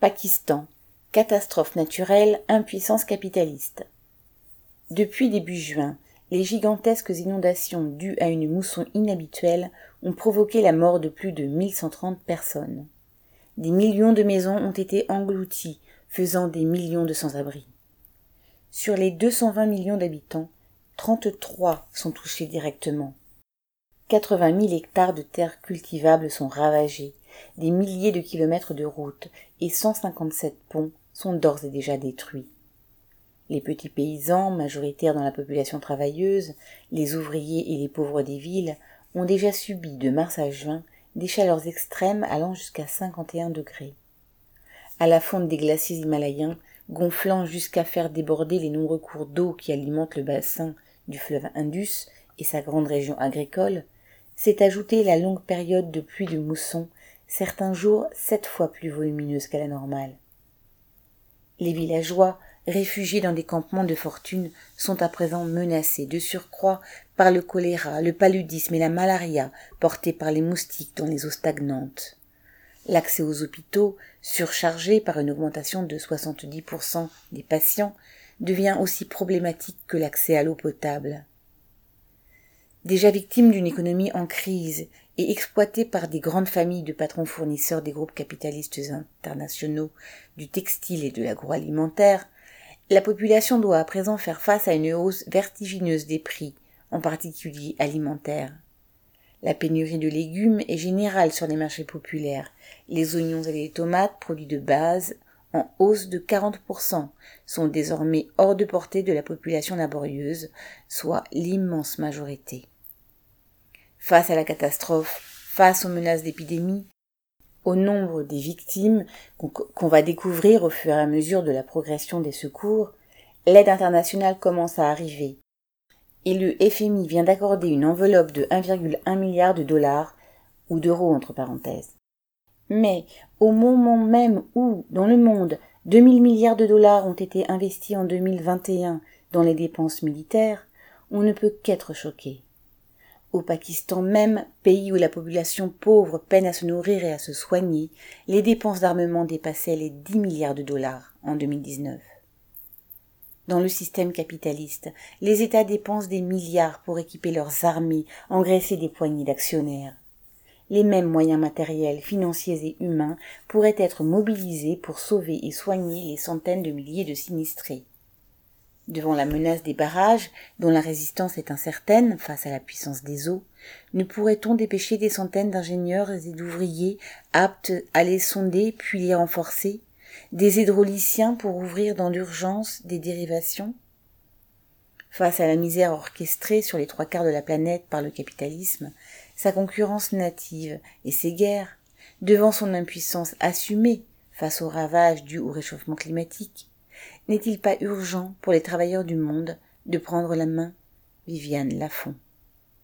Pakistan. Catastrophe naturelle, impuissance capitaliste. Depuis début juin, les gigantesques inondations dues à une mousson inhabituelle ont provoqué la mort de plus de 1130 personnes. Des millions de maisons ont été englouties, faisant des millions de sans-abri. Sur les 220 millions d'habitants, 33 sont touchés directement. 80 000 hectares de terres cultivables sont ravagés, des milliers de kilomètres de routes et 157 ponts sont d'ores et déjà détruits. Les petits paysans, majoritaires dans la population travailleuse, les ouvriers et les pauvres des villes, ont déjà subi de mars à juin des chaleurs extrêmes allant jusqu'à 51 degrés. À la fonte des glaciers himalayens, gonflant jusqu'à faire déborder les nombreux cours d'eau qui alimentent le bassin du fleuve Indus et sa grande région agricole, s'est ajoutée la longue période de pluie de mousson, certains jours sept fois plus volumineuse qu'à la normale. Les villageois, réfugiés dans des campements de fortune, sont à présent menacés de surcroît par le choléra, le paludisme et la malaria portés par les moustiques dans les eaux stagnantes. L'accès aux hôpitaux, surchargés par une augmentation de 70% des patients, devient aussi problématique que l'accès à l'eau potable. Déjà victime d'une économie en crise et exploitée par des grandes familles de patrons fournisseurs des groupes capitalistes internationaux du textile et de l'agroalimentaire, la population doit à présent faire face à une hausse vertigineuse des prix, en particulier alimentaires. La pénurie de légumes est générale sur les marchés populaires. Les oignons et les tomates, produits de base, en hausse de 40%, sont désormais hors de portée de la population laborieuse, soit l'immense majorité. Face à la catastrophe, face aux menaces d'épidémie, au nombre des victimes qu'on va découvrir au fur et à mesure de la progression des secours, l'aide internationale commence à arriver. Et le FMI vient d'accorder une enveloppe de 1,1 milliard de dollars ou d'euros entre parenthèses. Mais au moment même où, dans le monde, 2000 milliards de dollars ont été investis en 2021 dans les dépenses militaires, on ne peut qu'être choqué. Au Pakistan même, pays où la population pauvre peine à se nourrir et à se soigner, les dépenses d'armement dépassaient les 10 milliards de dollars en 2019. Dans le système capitaliste, les États dépensent des milliards pour équiper leurs armées, engraisser des poignées d'actionnaires les mêmes moyens matériels, financiers et humains pourraient être mobilisés pour sauver et soigner les centaines de milliers de sinistrés. Devant la menace des barrages, dont la résistance est incertaine face à la puissance des eaux, ne pourrait-on dépêcher des centaines d'ingénieurs et d'ouvriers aptes à les sonder puis les renforcer, des hydrauliciens pour ouvrir dans l'urgence des dérivations? Face à la misère orchestrée sur les trois quarts de la planète par le capitalisme, sa concurrence native et ses guerres, devant son impuissance assumée face aux ravages dus au réchauffement climatique, n'est-il pas urgent pour les travailleurs du monde de prendre la main? Viviane Lafont